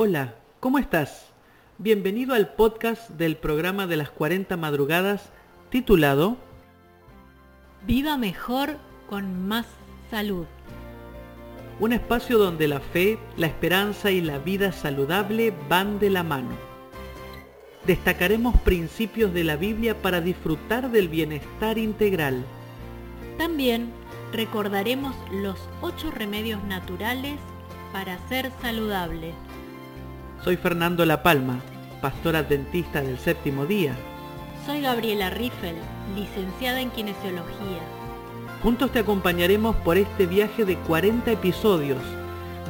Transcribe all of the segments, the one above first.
Hola, ¿cómo estás? Bienvenido al podcast del programa de las 40 madrugadas titulado Viva mejor con más salud. Un espacio donde la fe, la esperanza y la vida saludable van de la mano. Destacaremos principios de la Biblia para disfrutar del bienestar integral. También recordaremos los ocho remedios naturales para ser saludable. Soy Fernando La Palma, pastor adventista del séptimo día. Soy Gabriela Riffel, licenciada en kinesiología. Juntos te acompañaremos por este viaje de 40 episodios,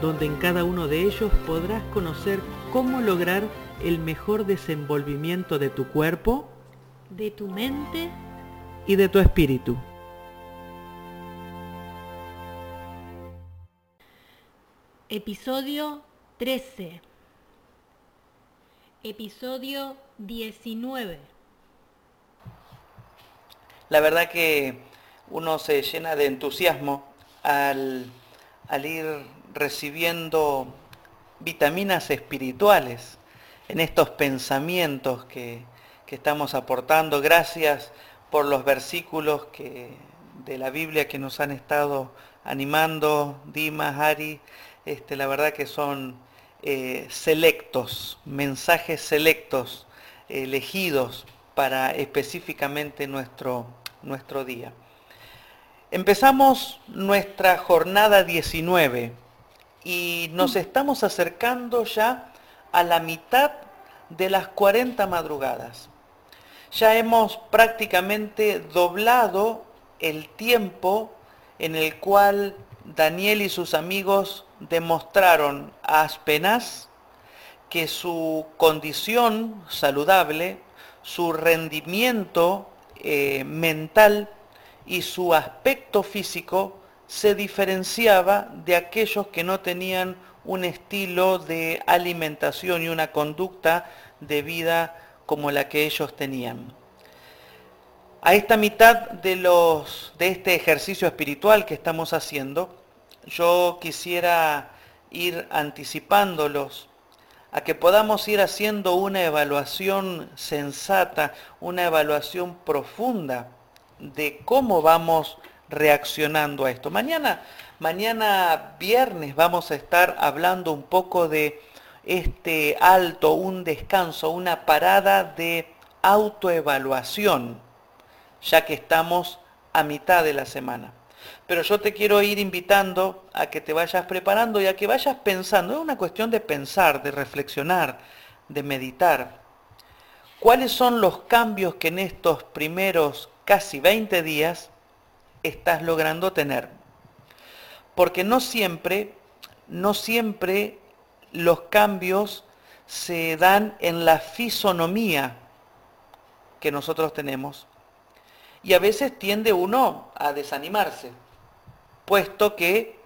donde en cada uno de ellos podrás conocer cómo lograr el mejor desenvolvimiento de tu cuerpo, de tu mente y de tu espíritu. Episodio 13. Episodio 19. La verdad que uno se llena de entusiasmo al, al ir recibiendo vitaminas espirituales en estos pensamientos que, que, estamos aportando. Gracias por los versículos que, de la Biblia que nos han estado animando, Dimas, Ari. Este, la verdad que son eh, selectos, mensajes selectos, elegidos para específicamente nuestro, nuestro día. Empezamos nuestra jornada 19 y nos estamos acercando ya a la mitad de las 40 madrugadas. Ya hemos prácticamente doblado el tiempo en el cual Daniel y sus amigos demostraron a Aspenaz que su condición saludable, su rendimiento eh, mental y su aspecto físico se diferenciaba de aquellos que no tenían un estilo de alimentación y una conducta de vida como la que ellos tenían. A esta mitad de, los, de este ejercicio espiritual que estamos haciendo, yo quisiera ir anticipándolos a que podamos ir haciendo una evaluación sensata, una evaluación profunda de cómo vamos reaccionando a esto. Mañana, mañana viernes vamos a estar hablando un poco de este alto, un descanso, una parada de autoevaluación, ya que estamos a mitad de la semana. Pero yo te quiero ir invitando a que te vayas preparando y a que vayas pensando. Es una cuestión de pensar, de reflexionar, de meditar. ¿Cuáles son los cambios que en estos primeros casi 20 días estás logrando tener? Porque no siempre, no siempre los cambios se dan en la fisonomía que nosotros tenemos. Y a veces tiende uno a desanimarse, puesto que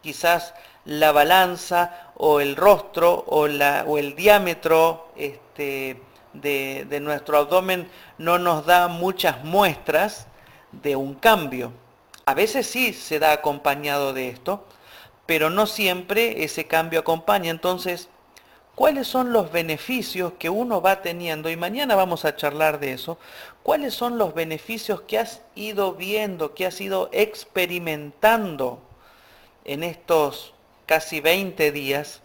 quizás la balanza o el rostro o, la, o el diámetro este, de, de nuestro abdomen no nos da muchas muestras de un cambio. A veces sí se da acompañado de esto, pero no siempre ese cambio acompaña. Entonces, ¿cuáles son los beneficios que uno va teniendo? Y mañana vamos a charlar de eso. ¿Cuáles son los beneficios que has ido viendo, que has ido experimentando en estos casi 20 días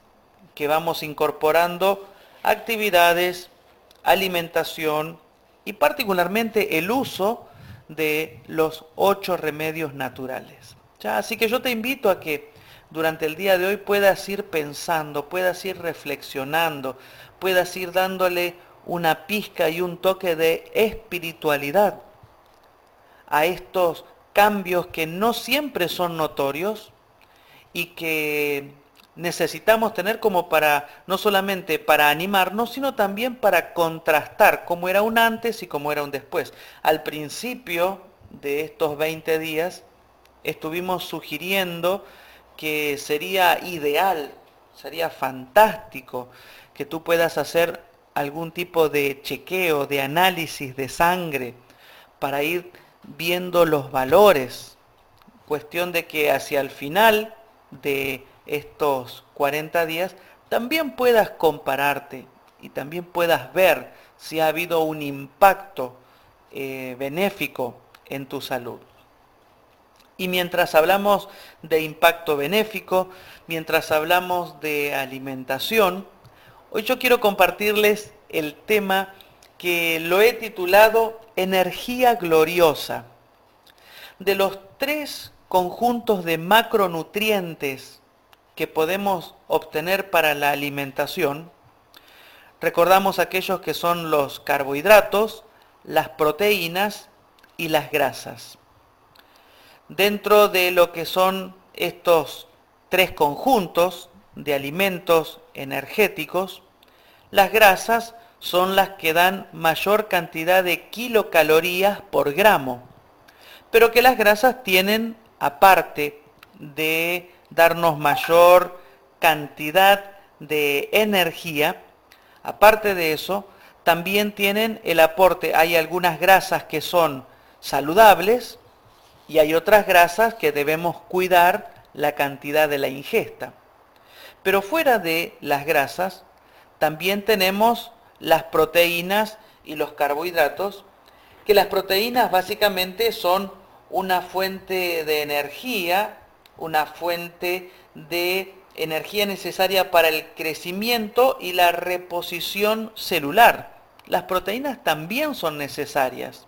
que vamos incorporando actividades, alimentación y particularmente el uso de los ocho remedios naturales? ¿Ya? Así que yo te invito a que durante el día de hoy puedas ir pensando, puedas ir reflexionando, puedas ir dándole una pizca y un toque de espiritualidad a estos cambios que no siempre son notorios y que necesitamos tener como para, no solamente para animarnos, sino también para contrastar cómo era un antes y cómo era un después. Al principio de estos 20 días estuvimos sugiriendo que sería ideal, sería fantástico que tú puedas hacer algún tipo de chequeo, de análisis de sangre para ir viendo los valores. Cuestión de que hacia el final de estos 40 días también puedas compararte y también puedas ver si ha habido un impacto eh, benéfico en tu salud. Y mientras hablamos de impacto benéfico, mientras hablamos de alimentación, hoy yo quiero compartirles el tema que lo he titulado Energía Gloriosa. De los tres conjuntos de macronutrientes que podemos obtener para la alimentación, recordamos aquellos que son los carbohidratos, las proteínas y las grasas. Dentro de lo que son estos tres conjuntos de alimentos energéticos, las grasas son las que dan mayor cantidad de kilocalorías por gramo, pero que las grasas tienen, aparte de darnos mayor cantidad de energía, aparte de eso, también tienen el aporte, hay algunas grasas que son saludables y hay otras grasas que debemos cuidar la cantidad de la ingesta. Pero fuera de las grasas, también tenemos las proteínas y los carbohidratos, que las proteínas básicamente son una fuente de energía, una fuente de energía necesaria para el crecimiento y la reposición celular. Las proteínas también son necesarias.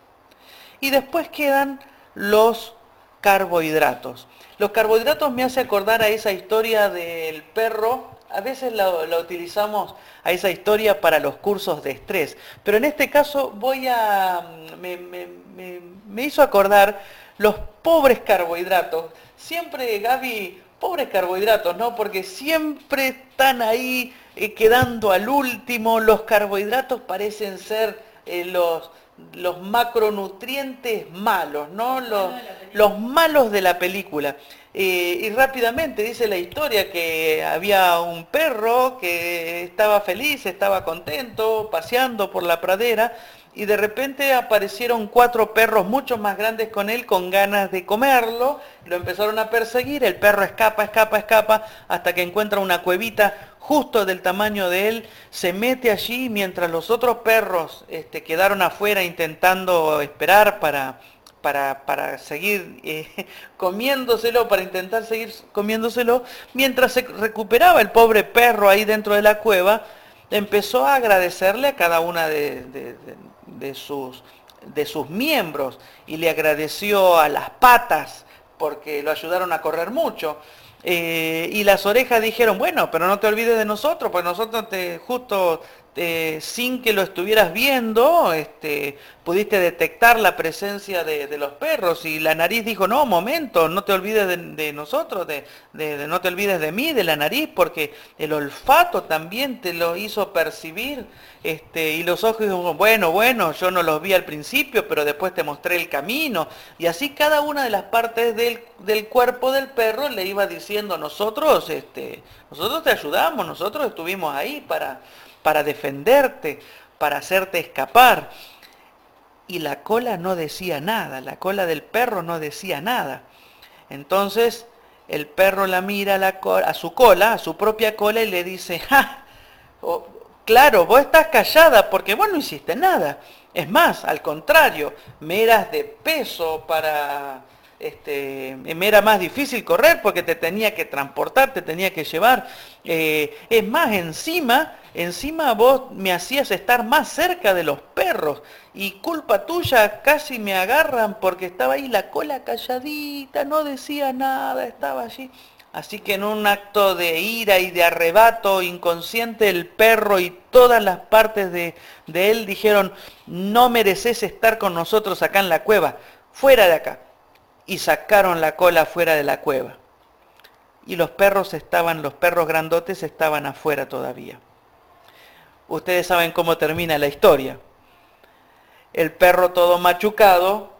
Y después quedan los carbohidratos. Los carbohidratos me hace acordar a esa historia del perro. A veces la, utilizamos a esa historia para los cursos de estrés. Pero en este caso voy a. me, me hizo acordar los pobres carbohidratos. Siempre, Gaby, pobres carbohidratos, ¿no? Porque siempre están ahí eh, quedando al último. Los carbohidratos parecen ser eh, los, los macronutrientes malos, ¿no? Los, los malos de la película. Eh, y rápidamente dice la historia que había un perro que estaba feliz, estaba contento, paseando por la pradera y de repente aparecieron cuatro perros mucho más grandes con él con ganas de comerlo, lo empezaron a perseguir, el perro escapa, escapa, escapa, hasta que encuentra una cuevita justo del tamaño de él, se mete allí mientras los otros perros este, quedaron afuera intentando esperar para, para, para seguir eh, comiéndoselo, para intentar seguir comiéndoselo, mientras se recuperaba el pobre perro ahí dentro de la cueva, empezó a agradecerle a cada una de de sus, de sus miembros y le agradeció a las patas porque lo ayudaron a correr mucho. Eh, y las orejas dijeron, bueno, pero no te olvides de nosotros, pues nosotros te, justo sin que lo estuvieras viendo, este, pudiste detectar la presencia de, los perros y la nariz dijo, no, momento, no te olvides de, nosotros, de, no te olvides de mí, de la nariz, porque el olfato también te lo hizo percibir. Este, y los ojos dijeron, bueno, bueno, yo no los vi al principio, pero después te mostré el camino. Y así cada una de las partes del, del cuerpo del perro le iba diciendo, nosotros, este, nosotros te ayudamos, nosotros estuvimos ahí para para defenderte, para hacerte escapar. Y la cola no decía nada, la cola del perro no decía nada. Entonces el perro la mira a, la a su cola, a su propia cola y le dice, ¡ja! claro, vos estás callada porque vos no hiciste nada. Es más, al contrario, me eras de peso para este, me era más difícil correr porque te tenía que transportar, te tenía que llevar. Eh, es más, encima, encima vos me hacías estar más cerca de los perros y culpa tuya casi me agarran porque estaba ahí la cola calladita, no decía nada, estaba allí. Así que en un acto de ira y de arrebato inconsciente, el perro y todas las partes de, de él dijeron, no mereces estar con nosotros acá en la cueva, fuera de acá y sacaron la cola fuera de la cueva. Y los perros estaban, los perros grandotes estaban afuera todavía. Ustedes saben cómo termina la historia. El perro todo machucado,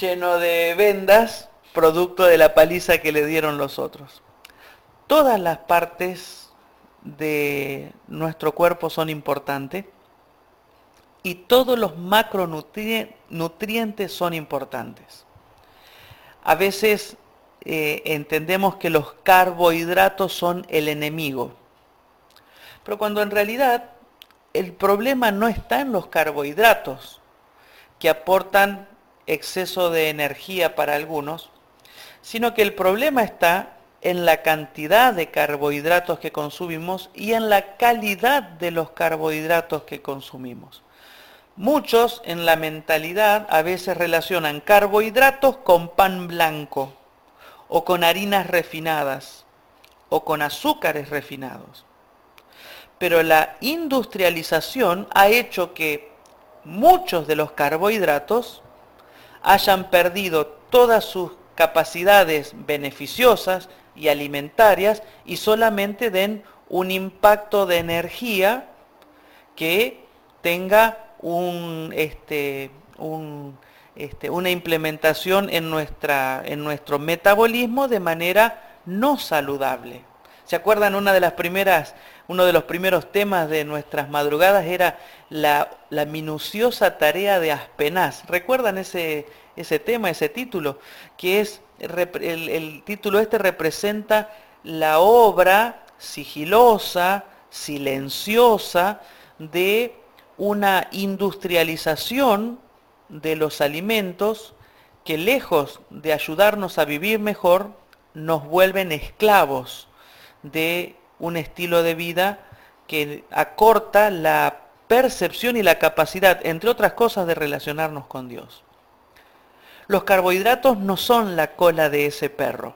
lleno de vendas, producto de la paliza que le dieron los otros. Todas las partes de nuestro cuerpo son importantes y todos los macronutrientes son importantes. A veces eh, entendemos que los carbohidratos son el enemigo. Pero cuando en realidad el problema no está en los carbohidratos, que aportan exceso de energía para algunos, sino que el problema está en la cantidad de carbohidratos que consumimos y en la calidad de los carbohidratos que consumimos. Muchos en la mentalidad a veces relacionan carbohidratos con pan blanco o con harinas refinadas o con azúcares refinados. Pero la industrialización ha hecho que muchos de los carbohidratos hayan perdido todas sus capacidades beneficiosas y alimentarias y solamente den un impacto de energía que tenga un, este, este, una implementación en, nuestra, en nuestro metabolismo de manera no saludable. ¿Se acuerdan una de las primeras, uno de los primeros temas de nuestras madrugadas era la, minuciosa tarea de Aspenaz? ¿Recuerdan ese, ese tema, ese título? Que es, el, el título este representa la obra sigilosa, silenciosa de una industrialización de los alimentos que lejos de ayudarnos a vivir mejor, nos vuelven esclavos de un estilo de vida que acorta la percepción y la capacidad, entre otras cosas, de relacionarnos con Dios. Los carbohidratos no son la cola de ese perro.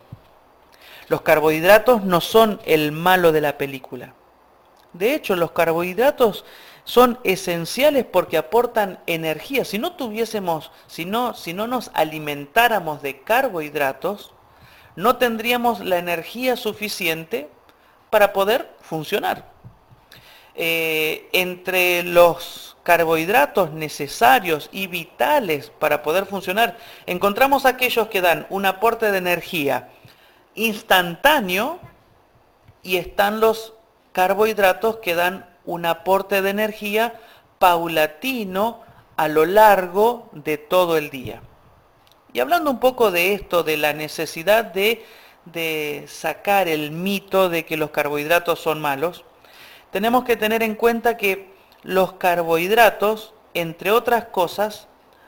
Los carbohidratos no son el malo de la película. De hecho, los carbohidratos son esenciales porque aportan energía. Si no tuviésemos, si no, si no nos alimentáramos de carbohidratos, no tendríamos la energía suficiente para poder funcionar. Eh, entre los carbohidratos necesarios y vitales para poder funcionar, encontramos aquellos que dan un aporte de energía instantáneo y están los carbohidratos que dan un aporte de energía paulatino a lo largo de todo el día. Y hablando un poco de esto, de la necesidad de, de sacar el mito de que los carbohidratos son malos, tenemos que tener en cuenta que los carbohidratos, entre otras cosas,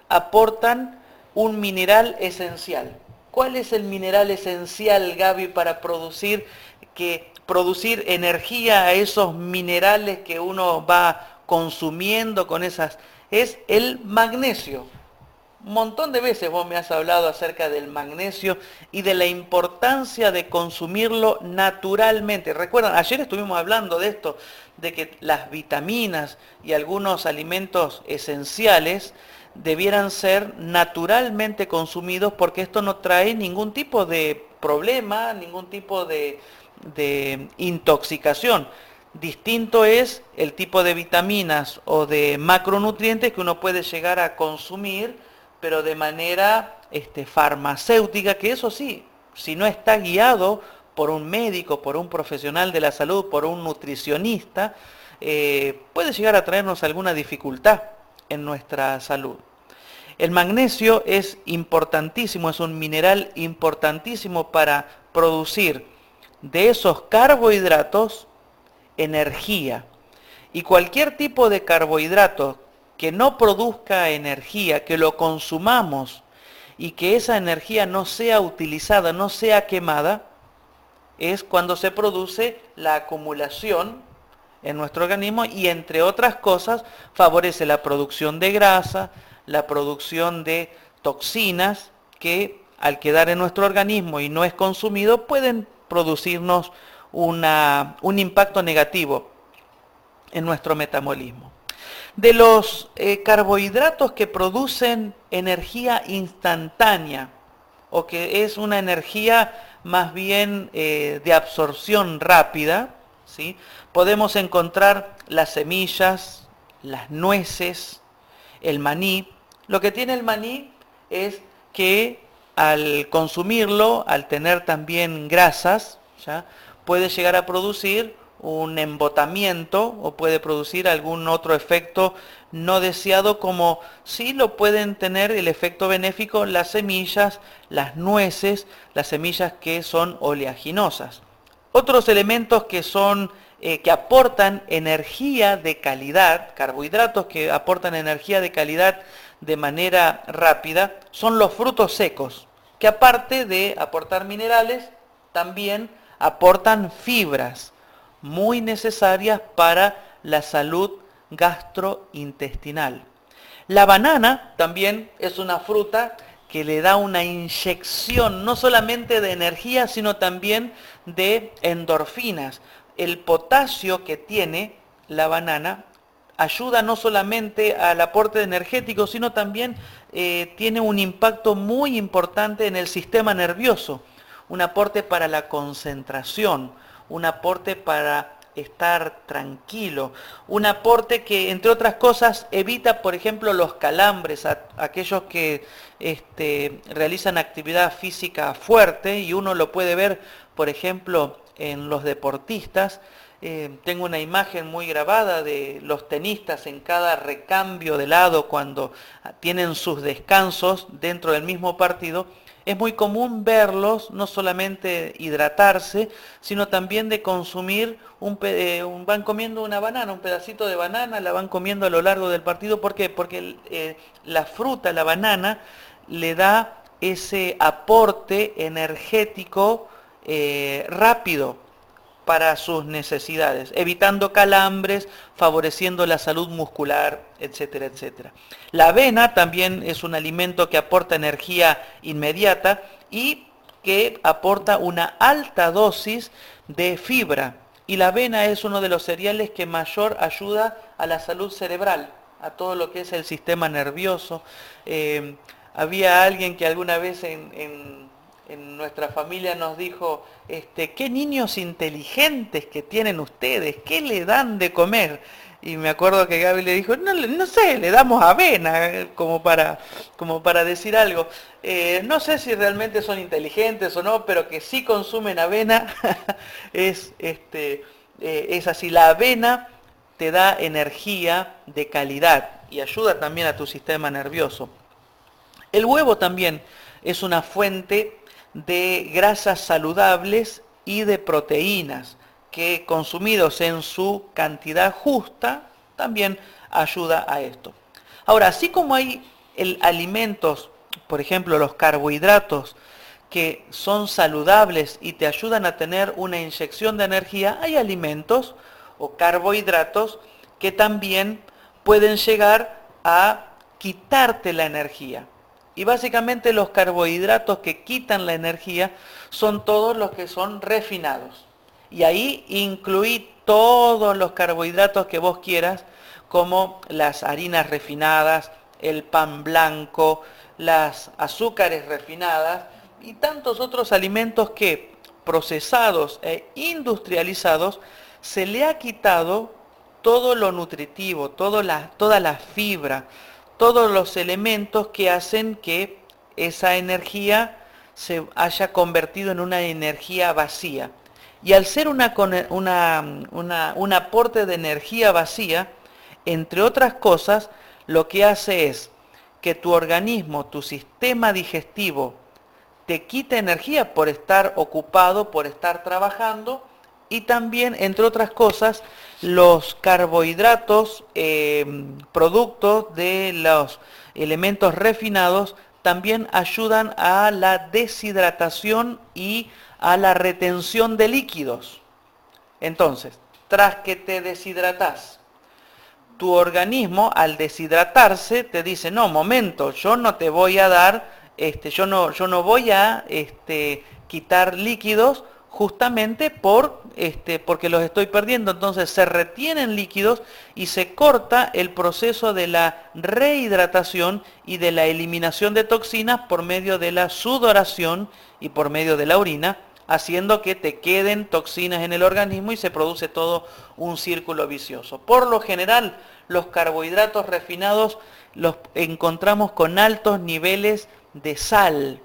aportan un mineral esencial. ¿Cuál es el mineral esencial, Gaby, para producir que producir energía a esos minerales que uno va consumiendo con esas, es el magnesio. Un montón de veces vos me has hablado acerca del magnesio y de la importancia de consumirlo naturalmente. Recuerdan, ayer estuvimos hablando de esto, de que las vitaminas y algunos alimentos esenciales debieran ser naturalmente consumidos porque esto no trae ningún tipo de problema, ningún tipo de, de intoxicación. Distinto es el tipo de vitaminas o de macronutrientes que uno puede llegar a consumir, pero de manera este, farmacéutica, que eso sí, si no está guiado por un médico, por un profesional de la salud, por un nutricionista, eh, puede llegar a traernos alguna dificultad en nuestra salud. El magnesio es importantísimo, es un mineral importantísimo para producir de esos carbohidratos energía. Y cualquier tipo de carbohidrato que no produzca energía, que lo consumamos y que esa energía no sea utilizada, no sea quemada, es cuando se produce la acumulación en nuestro organismo y entre otras cosas favorece la producción de grasa, la producción de toxinas que al quedar en nuestro organismo y no es consumido pueden producirnos un impacto negativo en nuestro metabolismo. De los eh, carbohidratos que producen energía instantánea, o que es una energía más bien eh, de absorción rápida, ¿sí? podemos encontrar las semillas, las nueces, el maní. Lo que tiene el maní es que al consumirlo, al tener también grasas, ¿ya? puede llegar a producir un embotamiento o puede producir algún otro efecto no deseado como sí lo pueden tener el efecto benéfico las semillas, las nueces, las semillas que son oleaginosas. Otros elementos que son eh, que aportan energía de calidad, carbohidratos que aportan energía de calidad de manera rápida, son los frutos secos, que aparte de aportar minerales, también aportan fibras muy necesarias para la salud gastrointestinal. La banana también es una fruta que le da una inyección no solamente de energía, sino también de endorfinas. El potasio que tiene la banana ayuda no solamente al aporte energético, sino también eh, tiene un impacto muy importante en el sistema nervioso, un aporte para la concentración, un aporte para estar tranquilo, un aporte que, entre otras cosas, evita, por ejemplo, los calambres, a, aquellos que este, realizan actividad física fuerte, y uno lo puede ver, por ejemplo, en los deportistas, eh, tengo una imagen muy grabada de los tenistas en cada recambio de lado cuando tienen sus descansos dentro del mismo partido. Es muy común verlos no solamente hidratarse, sino también de consumir, un, eh, van comiendo una banana, un pedacito de banana, la van comiendo a lo largo del partido. ¿Por qué? Porque eh, la fruta, la banana, le da ese aporte energético rápido para sus necesidades, evitando calambres, favoreciendo la salud muscular, etcétera, etcétera. La avena también es un alimento que aporta energía inmediata y que aporta una alta dosis de fibra. Y la avena es uno de los cereales que mayor ayuda a la salud cerebral, a todo lo que es el sistema nervioso. Eh, había alguien que alguna vez en en nuestra familia nos dijo, este, qué niños inteligentes que tienen ustedes, ¿qué le dan de comer? Y me acuerdo que Gaby le dijo, no, no sé, le damos avena, eh, como para, como para decir algo. Eh, no sé si realmente son inteligentes o no, pero que sí consumen avena, es, este, eh, es así. La avena te da energía de calidad y ayuda también a tu sistema nervioso. El huevo también es una fuente de grasas saludables y de proteínas que consumidos en su cantidad justa también ayuda a esto. Ahora, así como hay alimentos, por ejemplo los carbohidratos, que son saludables y te ayudan a tener una inyección de energía, hay alimentos o carbohidratos que también pueden llegar a quitarte la energía. Y básicamente los carbohidratos que quitan la energía son todos los que son refinados. Y ahí incluí todos los carbohidratos que vos quieras, como las harinas refinadas, el pan blanco, las azúcares refinadas y tantos otros alimentos que procesados e industrializados se le ha quitado todo lo nutritivo, toda la fibra, todos los elementos que hacen que esa energía se haya convertido en una energía vacía. Y al ser una, un aporte de energía vacía, entre otras cosas, lo que hace es que tu organismo, tu sistema digestivo, te quita energía por estar ocupado, por estar trabajando, y también, entre otras cosas, los carbohidratos, eh, productos de los elementos refinados, también ayudan a la deshidratación y a la retención de líquidos. Entonces, tras que te deshidratas, tu organismo al deshidratarse te dice, no, momento, yo no te voy a dar, este, yo, no, yo no voy a este, quitar líquidos justamente por, este, porque los estoy perdiendo. Entonces se retienen líquidos y se corta el proceso de la rehidratación y de la eliminación de toxinas por medio de la sudoración y por medio de la orina, haciendo que te queden toxinas en el organismo y se produce todo un círculo vicioso. Por lo general, los carbohidratos refinados los encontramos con altos niveles de sal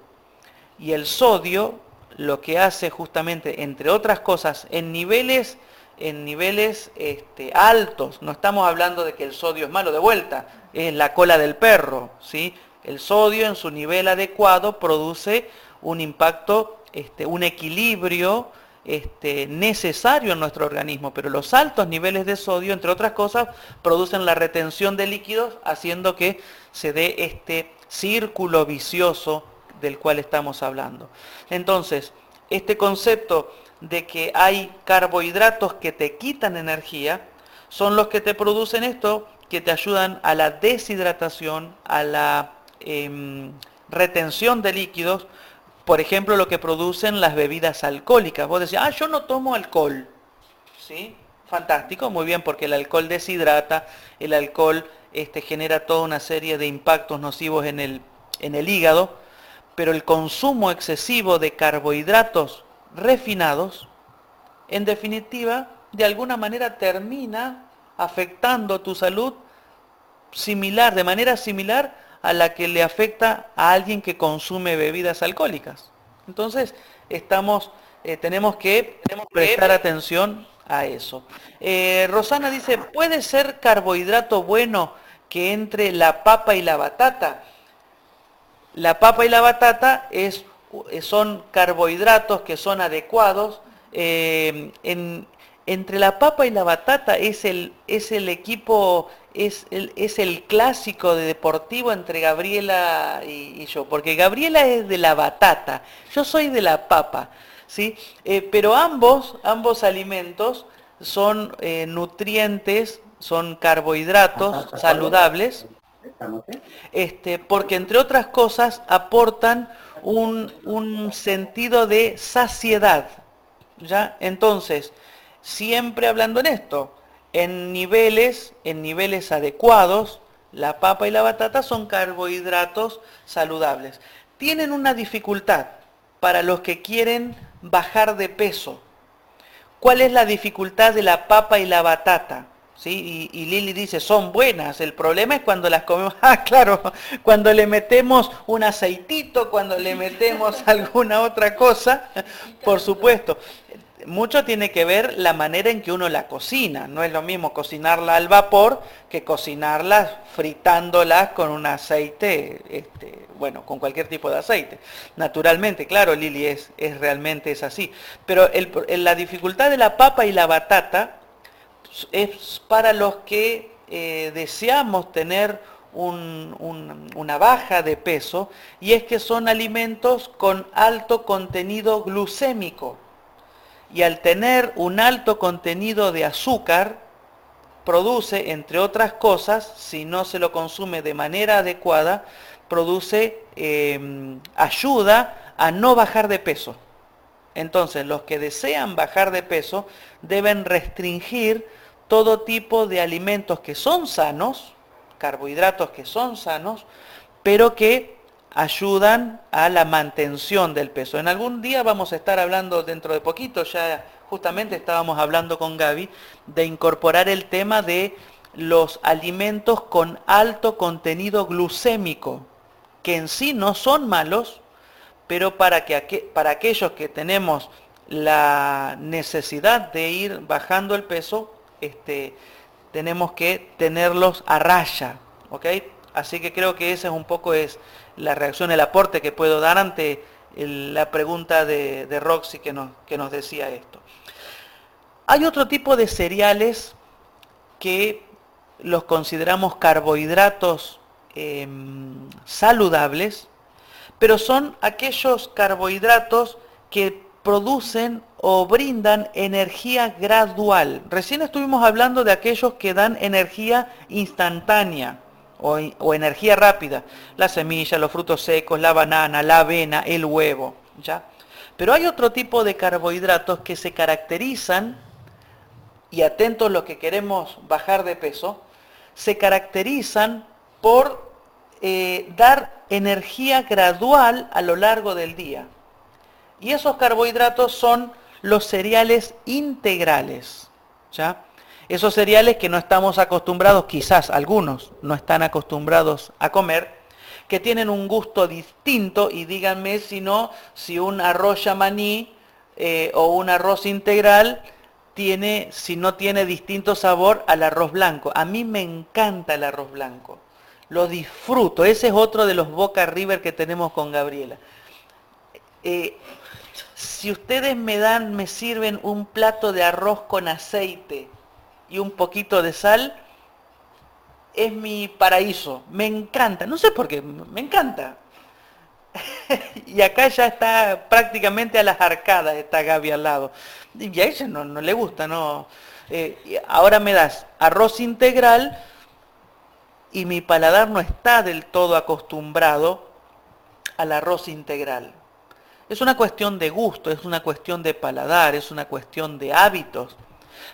y el sodio lo que hace justamente, entre otras cosas, en niveles, en niveles este, altos, no estamos hablando de que el sodio es malo. De vuelta, es la cola del perro, ¿sí? El sodio en su nivel adecuado produce un impacto, este, un equilibrio este, necesario en nuestro organismo, pero los altos niveles de sodio, entre otras cosas, producen la retención de líquidos, haciendo que se dé este círculo vicioso del cual estamos hablando. Entonces, este concepto de que hay carbohidratos que te quitan energía, son los que te producen esto, que te ayudan a la deshidratación, a la em, retención de líquidos, por ejemplo, lo que producen las bebidas alcohólicas. Vos decís, ah, yo no tomo alcohol. ¿Sí? Fantástico, muy bien, porque el alcohol deshidrata, el alcohol este, genera toda una serie de impactos nocivos en el, en el hígado, pero el consumo excesivo de carbohidratos refinados, en definitiva, de alguna manera termina afectando tu salud similar, de manera similar a la que le afecta a alguien que consume bebidas alcohólicas. Entonces, estamos, eh, tenemos, que, prestar atención a eso. Eh, Rosana dice, ¿puede ser carbohidrato bueno que entre la papa y la batata? La papa y la batata es, son carbohidratos que son adecuados. Eh, entre la papa y la batata es el, es el equipo es el, es el clásico de deportivo entre Gabriela y, yo, porque Gabriela es de la batata, yo soy de la papa, ¿sí? Eh, pero ambos, ambos alimentos son eh, nutrientes, son carbohidratos saludables, este, porque entre otras cosas aportan un, un sentido de saciedad, ¿ya? Entonces, siempre hablando en esto, en niveles, en niveles adecuados, la papa y la batata son carbohidratos saludables. Tienen una dificultad para los que quieren bajar de peso. ¿Cuál es la dificultad de la papa y la batata? ¿Sí? Y, Lili dice, son buenas. El problema es cuando las comemos. Ah, claro, cuando le metemos un aceitito, cuando le metemos alguna otra cosa, por supuesto mucho tiene que ver la manera en que uno la cocina. No es lo mismo cocinarla al vapor que cocinarla fritándolas con un aceite, este, bueno, con cualquier tipo de aceite. Naturalmente, claro, Lili, es, es realmente es así. Pero la dificultad de la papa y la batata es para los que eh, deseamos tener una baja de peso y es que son alimentos con alto contenido glucémico y al tener un alto contenido de azúcar, produce, entre otras cosas, si no se lo consume de manera adecuada, produce em, ayuda a no bajar de peso. Entonces, los que desean bajar de peso deben restringir todo tipo de alimentos que son sanos, carbohidratos que son sanos, pero que ayudan a la mantención del peso. En algún día vamos a estar hablando dentro de poquito, ya justamente estábamos hablando con Gaby, de incorporar el tema de los alimentos con alto contenido glucémico, que en sí no son malos, pero para, que, para aquellos que tenemos la necesidad de ir bajando el peso, este, tenemos que tenerlos a raya. Así que creo que ese es un poco es la reacción, el aporte que puedo dar ante la pregunta de, Roxy que nos, que nos decía esto. Hay otro tipo de cereales que los consideramos carbohidratos em, saludables, pero son aquellos carbohidratos que producen o brindan energía gradual. Recién estuvimos hablando de aquellos que dan energía instantánea o, energía rápida, la semilla, los frutos secos, la banana, la avena, el huevo, ¿ya? Pero hay otro tipo de carbohidratos que se caracterizan, y atentos los que queremos bajar de peso, se caracterizan por eh, dar energía gradual a lo largo del día. Y esos carbohidratos son los cereales integrales. ¿ya? Esos cereales que no estamos acostumbrados, quizás algunos no están acostumbrados a comer, que tienen un gusto distinto y díganme si no, si un arroz yamaní eh, o un arroz integral tiene, si no tiene distinto sabor al arroz blanco. A mí me encanta el arroz blanco, lo disfruto, ese es otro de los Boca River que tenemos con Gabriela. Eh, si ustedes me dan, me sirven un plato de arroz con aceite y un poquito de sal, es mi paraíso. Me encanta. No sé por qué, me encanta. y acá ya está prácticamente a las arcadas, está Gaby al lado. Y a ella no, no le gusta, ¿no? Eh, ahora me das arroz integral y mi paladar no está del todo acostumbrado al arroz integral. Es una cuestión de gusto, es una cuestión de paladar, es una cuestión de hábitos.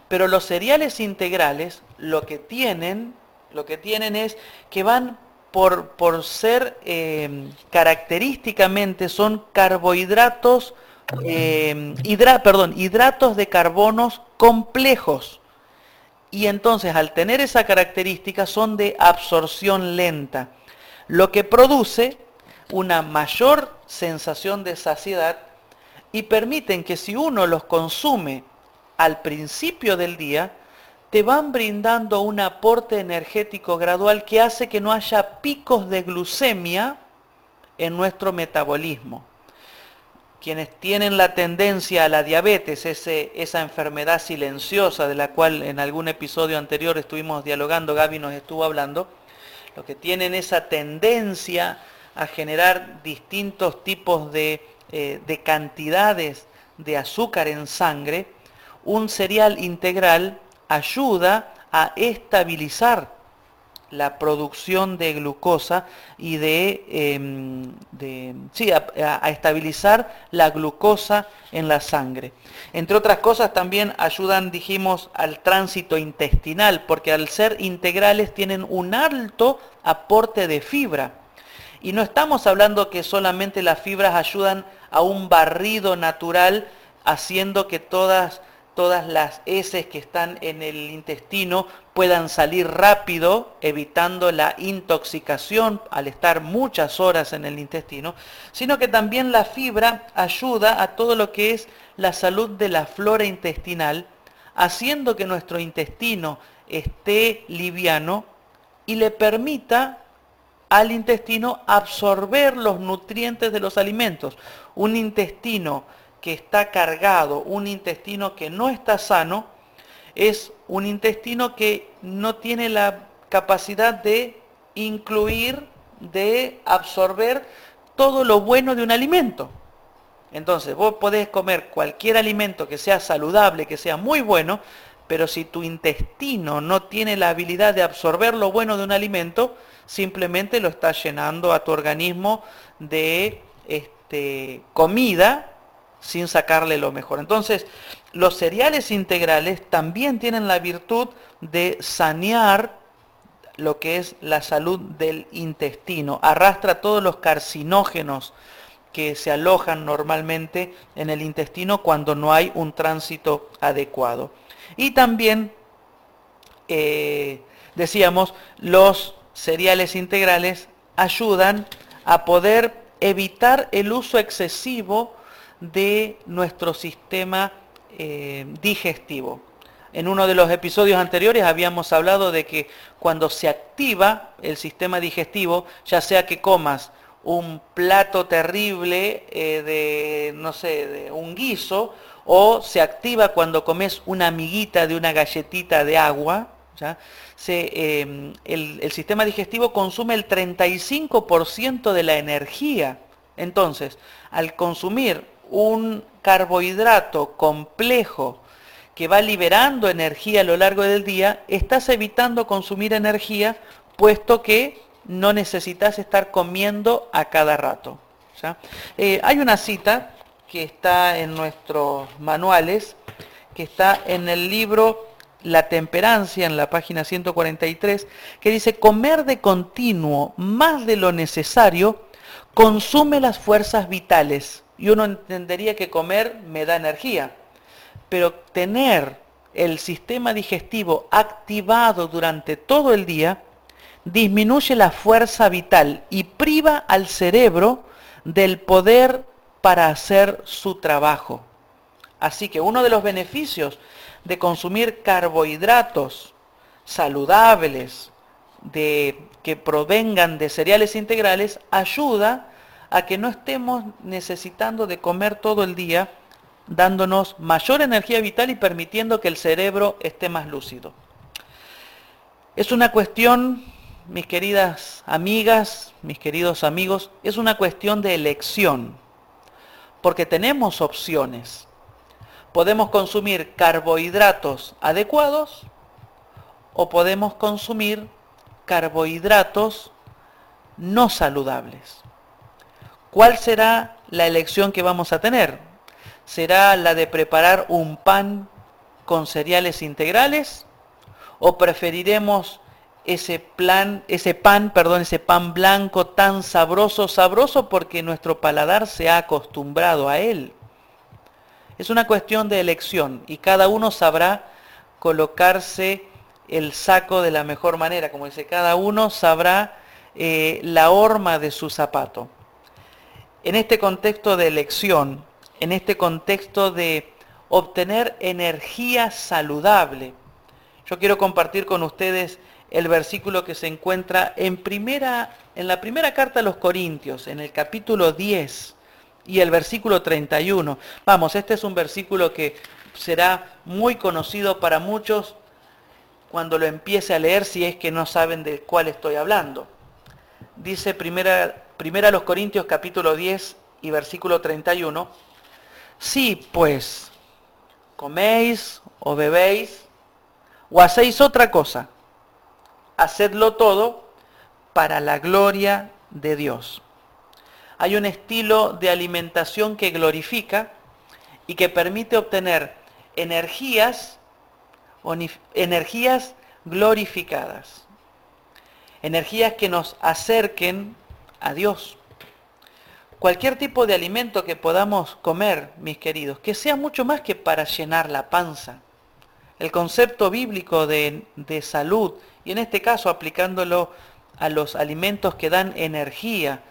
Pero los cereales integrales lo que tienen, lo que tienen es que van por, por ser eh, característicamente, son carbohidratos, eh, perdón, hidratos de carbonos complejos. Y entonces al tener esa característica son de absorción lenta, lo que produce una mayor sensación de saciedad y permiten que si uno los consume al principio del día, te van brindando un aporte energético gradual que hace que no haya picos de glucemia en nuestro metabolismo. Quienes tienen la tendencia a la diabetes, esa enfermedad silenciosa de la cual en algún episodio anterior estuvimos dialogando, Gaby nos estuvo hablando, los que tienen esa tendencia a generar distintos tipos eh, de cantidades de azúcar en sangre, un cereal integral ayuda a estabilizar la producción de glucosa y de, em, sí, a, a, estabilizar la glucosa en la sangre. Entre otras cosas también ayudan, dijimos, al tránsito intestinal, porque al ser integrales tienen un alto aporte de fibra. Y no estamos hablando que solamente las fibras ayudan a un barrido natural, haciendo que todas, todas las heces que están en el intestino puedan salir rápido, evitando la intoxicación al estar muchas horas en el intestino, sino que también la fibra ayuda a todo lo que es la salud de la flora intestinal, haciendo que nuestro intestino esté liviano y le permita al intestino absorber los nutrientes de los alimentos. Un intestino que está cargado, un intestino que no está sano, es un intestino que no tiene la capacidad de incluir, de absorber todo lo bueno de un alimento. Entonces, vos podés comer cualquier alimento que sea saludable, que sea muy bueno, pero si tu intestino no tiene la habilidad de absorber lo bueno de un alimento, simplemente lo estás llenando a tu organismo de este, comida sin sacarle lo mejor. Entonces, los cereales integrales también tienen la virtud de sanear lo que es la salud del intestino. Arrastra todos los carcinógenos que se alojan normalmente en el intestino cuando no hay un tránsito adecuado. Y también, eh, decíamos, los cereales integrales ayudan a poder evitar el uso excesivo de nuestro sistema eh, digestivo. En uno de los episodios anteriores habíamos hablado de que cuando se activa el sistema digestivo, ya sea que comas un plato terrible eh, de, no sé, de un guiso, o se activa cuando comes una amiguita de una galletita de agua, em, el, sistema digestivo consume el 35% de la energía. Entonces, al consumir un carbohidrato complejo que va liberando energía a lo largo del día, estás evitando consumir energía, puesto que no necesitas estar comiendo a cada rato. Eh, hay una cita que está en nuestros manuales, que está en el libro La Temperancia, en la página 143, que dice, comer de continuo más de lo necesario consume las fuerzas vitales. Y uno entendería que comer me da energía, pero tener el sistema digestivo activado durante todo el día disminuye la fuerza vital y priva al cerebro del poder para hacer su trabajo. Así que uno de los beneficios de consumir carbohidratos saludables, de, que provengan de cereales integrales, ayuda a que no estemos necesitando de comer todo el día, dándonos mayor energía vital y permitiendo que el cerebro esté más lúcido. Es una cuestión, mis queridas amigas, mis queridos amigos, es una cuestión de elección, porque tenemos opciones. Podemos consumir carbohidratos adecuados o podemos consumir carbohidratos no saludables. ¿Cuál será la elección que vamos a tener? ¿Será la de preparar un pan con cereales integrales? ¿O preferiremos ese, plan, ese pan, perdón, ese pan blanco tan sabroso, sabroso porque nuestro paladar se ha acostumbrado a él? Es una cuestión de elección y cada uno sabrá colocarse el saco de la mejor manera, como dice, cada uno sabrá eh, la horma de su zapato. En este contexto de elección, en este contexto de obtener energía saludable, yo quiero compartir con ustedes el versículo que se encuentra en, primera, en la primera carta a los Corintios, en el capítulo 10 y el versículo 31. Vamos, este es un versículo que será muy conocido para muchos cuando lo empiece a leer si es que no saben de cuál estoy hablando. Dice primera, primera los Corintios capítulo 10 y versículo 31. Si pues coméis o bebéis o hacéis otra cosa, hacedlo todo para la gloria de Dios. Hay un estilo de alimentación que glorifica y que permite obtener energías energías glorificadas, energías que nos acerquen a Dios. Cualquier tipo de alimento que podamos comer, mis queridos, que sea mucho más que para llenar la panza. El concepto bíblico de, de salud, y en este caso aplicándolo a los alimentos que dan energía,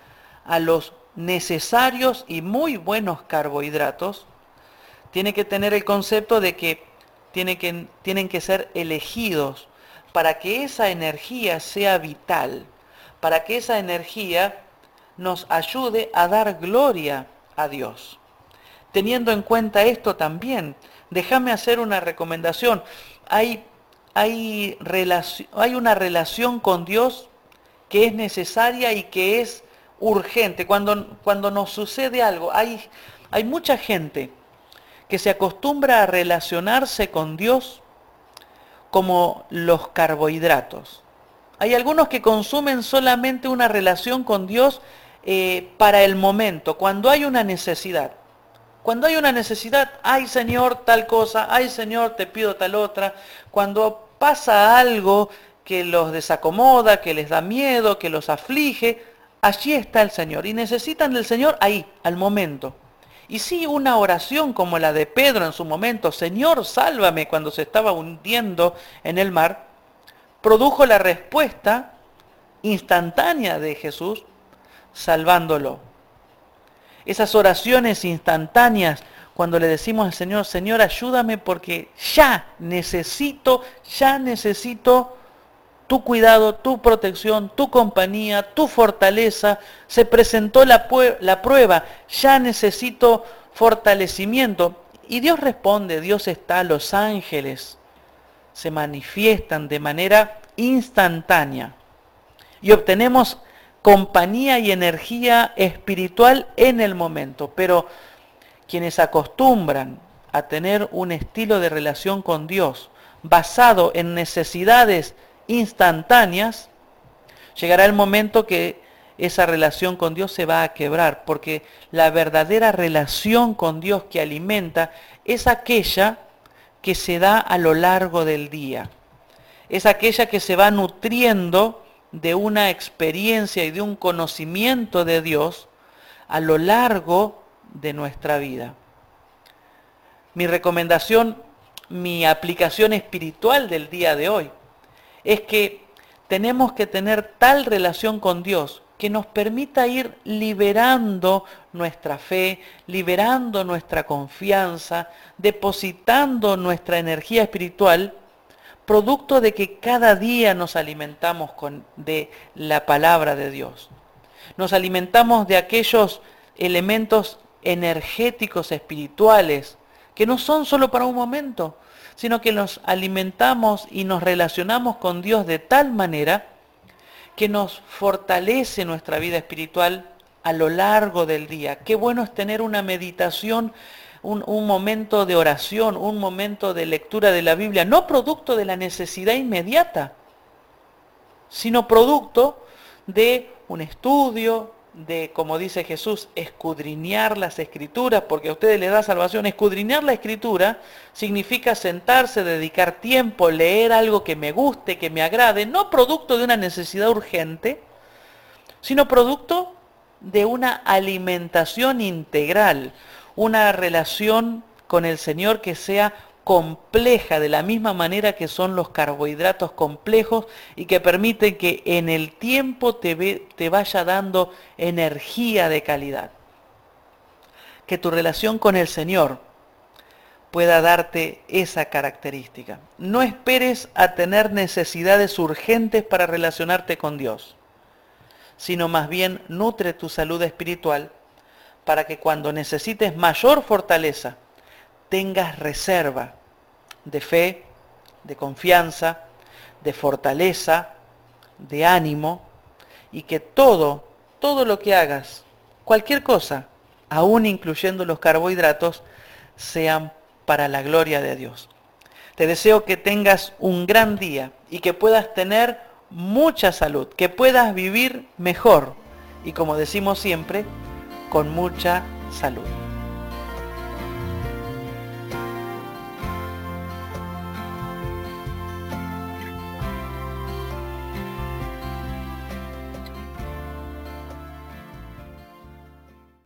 a los necesarios y muy buenos carbohidratos, tiene que tener el concepto de que tienen que, tienen que ser elegidos para que esa energía sea vital, para que esa energía nos ayude a dar gloria a Dios. Teniendo en cuenta esto también, déjame hacer una recomendación. Hay, hay, hay una relación con Dios que es necesaria y que es urgente. Cuando, cuando nos sucede algo, hay, hay mucha gente que se acostumbra a relacionarse con Dios como los carbohidratos. Hay algunos que consumen solamente una relación con Dios eh, para el momento, cuando hay una necesidad. Cuando hay una necesidad, ay Señor, tal cosa, ay Señor, te pido tal otra. Cuando pasa algo que los desacomoda, que les da miedo, que los aflige, allí está el Señor. Y necesitan del Señor ahí, al momento. Y sí, una oración como la de Pedro en su momento, Señor, sálvame cuando se estaba hundiendo en el mar, produjo la respuesta instantánea de Jesús, salvándolo. Esas oraciones instantáneas, cuando le decimos al Señor, Señor, ayúdame porque ya necesito, ya necesito tu cuidado, tu protección, tu compañía, tu fortaleza. Se presentó la, la prueba, ya necesito fortalecimiento. Y Dios responde, Dios está, los ángeles se manifiestan de manera instantánea. Y obtenemos compañía y energía espiritual en el momento. Pero quienes acostumbran a tener un estilo de relación con Dios basado en necesidades instantáneas, llegará el momento que esa relación con Dios se va a quebrar, porque la verdadera relación con Dios que alimenta es aquella que se da a lo largo del día. Es aquella que se va nutriendo de una experiencia y de un conocimiento de Dios a lo largo de nuestra vida. Mi recomendación, mi aplicación espiritual del día de hoy es que tenemos que tener tal relación con Dios que nos permita ir liberando nuestra fe, liberando nuestra confianza, depositando nuestra energía espiritual, producto de que cada día nos alimentamos con, de la palabra de Dios. Nos alimentamos de aquellos elementos energéticos espirituales que no son solo para un momento, sino que nos alimentamos y nos relacionamos con Dios de tal manera que nos fortalece nuestra vida espiritual a lo largo del día. Qué bueno es tener una meditación, un, momento de oración, un momento de lectura de la Biblia, no producto de la necesidad inmediata, sino producto de un estudio, de, como dice Jesús, escudriñar las escrituras, porque a ustedes les da salvación. Escudriñar la escritura significa sentarse, dedicar tiempo, leer algo que me guste, que me agrade, no producto de una necesidad urgente, sino producto de una alimentación integral, una relación con el Señor que sea compleja de la misma manera que son los carbohidratos complejos y que permiten que en el tiempo te, te vaya dando energía de calidad. Que tu relación con el Señor pueda darte esa característica. No esperes a tener necesidades urgentes para relacionarte con Dios, sino más bien nutre tu salud espiritual para que cuando necesites mayor fortaleza, tengas reserva de fe, de confianza, de fortaleza, de ánimo, y que todo, todo lo que hagas, cualquier cosa, aún incluyendo los carbohidratos, sean para la gloria de Dios. Te deseo que tengas un gran día y que puedas tener mucha salud, que puedas vivir mejor y como decimos siempre, con mucha salud.